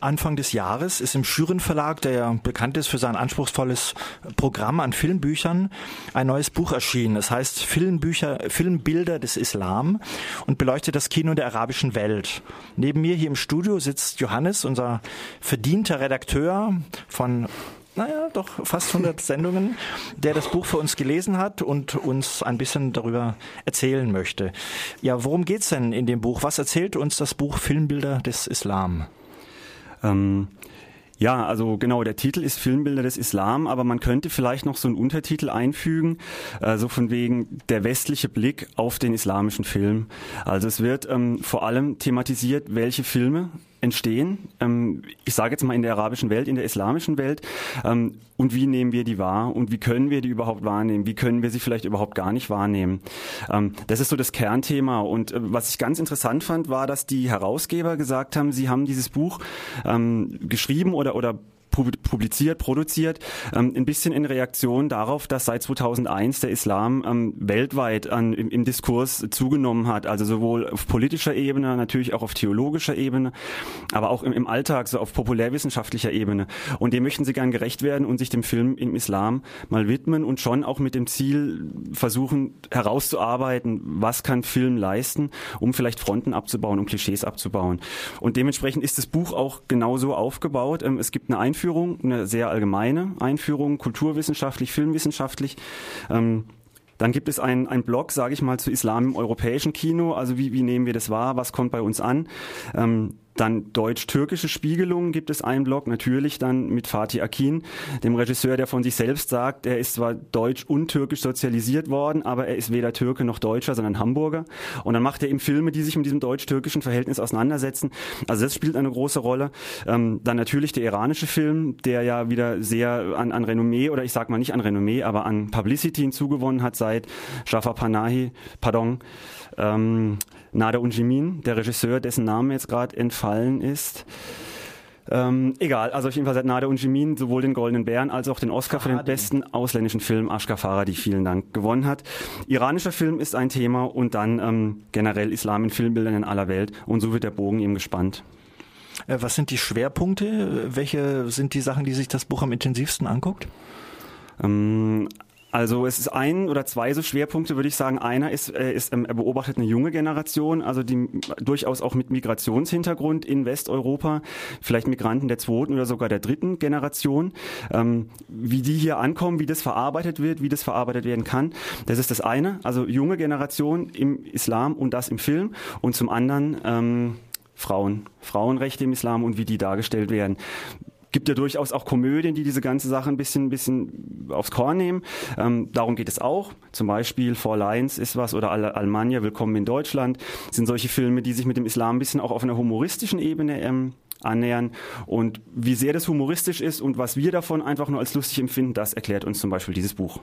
Anfang des Jahres ist im Schüren Verlag, der ja bekannt ist für sein anspruchsvolles Programm an Filmbüchern, ein neues Buch erschienen. Es heißt Filmbücher, Filmbilder des Islam und beleuchtet das Kino der arabischen Welt. Neben mir hier im Studio sitzt Johannes, unser verdienter Redakteur von naja, doch fast 100 Sendungen, der das Buch für uns gelesen hat und uns ein bisschen darüber erzählen möchte. Ja, worum geht's denn in dem Buch? Was erzählt uns das Buch Filmbilder des Islam? Ähm, ja, also genau, der Titel ist Filmbilder des Islam, aber man könnte vielleicht noch so einen Untertitel einfügen, so von wegen der westliche Blick auf den islamischen Film. Also es wird ähm, vor allem thematisiert, welche Filme entstehen, ähm, ich sage jetzt mal in der arabischen Welt, in der islamischen Welt, ähm, und wie nehmen wir die wahr? Und wie können wir die überhaupt wahrnehmen, wie können wir sie vielleicht überhaupt gar nicht wahrnehmen. Ähm, das ist so das Kernthema. Und äh, was ich ganz interessant fand, war, dass die Herausgeber gesagt haben, sie haben dieses Buch ähm, geschrieben oder, oder publiziert, produziert, ähm, ein bisschen in Reaktion darauf, dass seit 2001 der Islam ähm, weltweit an, im, im Diskurs zugenommen hat, also sowohl auf politischer Ebene, natürlich auch auf theologischer Ebene, aber auch im, im Alltag, so auf populärwissenschaftlicher Ebene. Und dem möchten sie gern gerecht werden und sich dem Film im Islam mal widmen und schon auch mit dem Ziel versuchen herauszuarbeiten, was kann Film leisten, um vielleicht Fronten abzubauen, um Klischees abzubauen. Und dementsprechend ist das Buch auch genauso aufgebaut. Ähm, es gibt eine Einführung Einführung, eine sehr allgemeine Einführung, kulturwissenschaftlich, filmwissenschaftlich. Ähm, dann gibt es einen, einen Blog, sage ich mal, zu Islam im europäischen Kino. Also wie, wie nehmen wir das wahr? Was kommt bei uns an? Ähm, dann deutsch-türkische Spiegelungen gibt es einen Blog, natürlich dann mit Fatih Akin, dem Regisseur, der von sich selbst sagt, er ist zwar deutsch und türkisch sozialisiert worden, aber er ist weder Türke noch Deutscher, sondern Hamburger. Und dann macht er eben Filme, die sich mit diesem deutsch-türkischen Verhältnis auseinandersetzen. Also das spielt eine große Rolle. Ähm, dann natürlich der iranische Film, der ja wieder sehr an, an Renommee, oder ich sag mal nicht an Renommee, aber an Publicity hinzugewonnen hat seit Jafar Panahi, pardon, ähm, Nader Unjimin, der Regisseur, dessen Name jetzt gerade entfallen ist. Ähm, egal, also auf jeden Fall seit Nader Unjimin sowohl den Goldenen Bären als auch den Oscar für den besten ausländischen Film Ashkar Farhadi, vielen Dank, gewonnen hat. Iranischer Film ist ein Thema und dann ähm, generell Islam in Filmbildern in aller Welt und so wird der Bogen eben gespannt. Äh, was sind die Schwerpunkte? Welche sind die Sachen, die sich das Buch am intensivsten anguckt? Ähm, also es ist ein oder zwei so Schwerpunkte, würde ich sagen. Einer ist, äh, ist ähm, er beobachtet eine junge Generation, also die durchaus auch mit Migrationshintergrund in Westeuropa, vielleicht Migranten der zweiten oder sogar der dritten Generation, ähm, wie die hier ankommen, wie das verarbeitet wird, wie das verarbeitet werden kann. Das ist das eine, also junge Generation im Islam und das im Film und zum anderen ähm, Frauen, Frauenrechte im Islam und wie die dargestellt werden gibt ja durchaus auch Komödien, die diese ganze Sache ein bisschen, ein bisschen aufs Korn nehmen. Ähm, darum geht es auch. Zum Beispiel Four Lines ist was oder Al Almania, Willkommen in Deutschland, sind solche Filme, die sich mit dem Islam ein bisschen auch auf einer humoristischen Ebene ähm, annähern. Und wie sehr das humoristisch ist und was wir davon einfach nur als lustig empfinden, das erklärt uns zum Beispiel dieses Buch.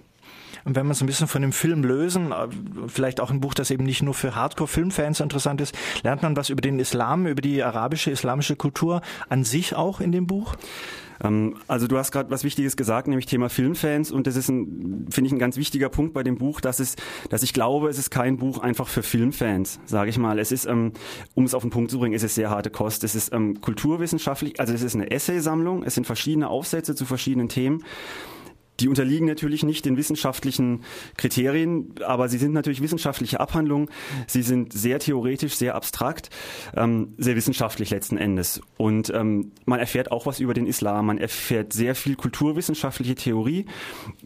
Und wenn wir uns ein bisschen von dem Film lösen, äh, vielleicht auch ein Buch, das eben nicht nur für Hardcore-Filmfans interessant ist, lernt man was über den Islam, über die arabische, islamische Kultur an sich auch in dem Buch? Ähm, also du hast gerade was Wichtiges gesagt, nämlich Thema Filmfans und das ist ein, finde ich, ein ganz wichtiger Punkt bei dem Buch, dass es, dass ich glaube, es ist kein Buch einfach für Filmfans, sage ich mal. Es ist, ähm, um es auf den Punkt zu bringen, es ist sehr harte Kost. Es ist ähm, kulturwissenschaftlich, also es ist eine Essaysammlung, es sind verschiedene Aufsätze zu verschiedenen Themen. Die unterliegen natürlich nicht den wissenschaftlichen Kriterien, aber sie sind natürlich wissenschaftliche Abhandlungen. Sie sind sehr theoretisch, sehr abstrakt, ähm, sehr wissenschaftlich letzten Endes. Und ähm, man erfährt auch was über den Islam. Man erfährt sehr viel kulturwissenschaftliche Theorie,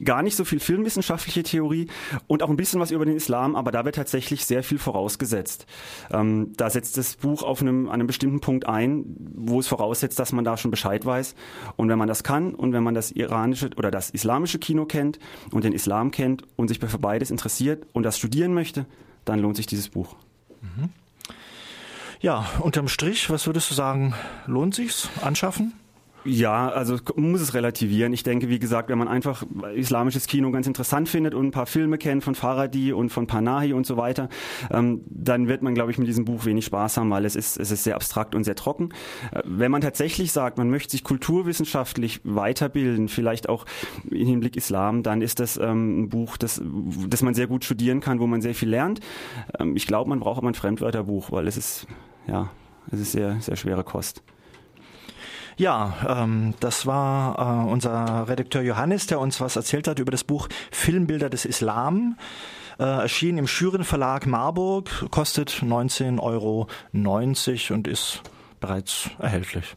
gar nicht so viel filmwissenschaftliche Theorie und auch ein bisschen was über den Islam, aber da wird tatsächlich sehr viel vorausgesetzt. Ähm, da setzt das Buch auf einem, an einem bestimmten Punkt ein, wo es voraussetzt, dass man da schon Bescheid weiß. Und wenn man das kann und wenn man das iranische oder das Islam islamische Kino kennt und den Islam kennt und sich für beides interessiert und das studieren möchte, dann lohnt sich dieses Buch. Mhm. Ja, unterm Strich, was würdest du sagen, lohnt sich's anschaffen? Ja, also man muss es relativieren. Ich denke, wie gesagt, wenn man einfach islamisches Kino ganz interessant findet und ein paar Filme kennt von Faradi und von Panahi und so weiter, ähm, dann wird man, glaube ich, mit diesem Buch wenig Spaß haben, weil es ist, es ist sehr abstrakt und sehr trocken. Äh, wenn man tatsächlich sagt, man möchte sich kulturwissenschaftlich weiterbilden, vielleicht auch im Hinblick Islam, dann ist das ähm, ein Buch, das, das man sehr gut studieren kann, wo man sehr viel lernt. Ähm, ich glaube, man braucht aber ein Fremdwörterbuch, weil es ist, ja, es ist sehr, sehr schwere Kost. Ja, ähm, das war äh, unser Redakteur Johannes, der uns was erzählt hat über das Buch Filmbilder des Islam. Äh, erschien im Schüren Verlag Marburg, kostet 19,90 Euro und ist bereits erhältlich.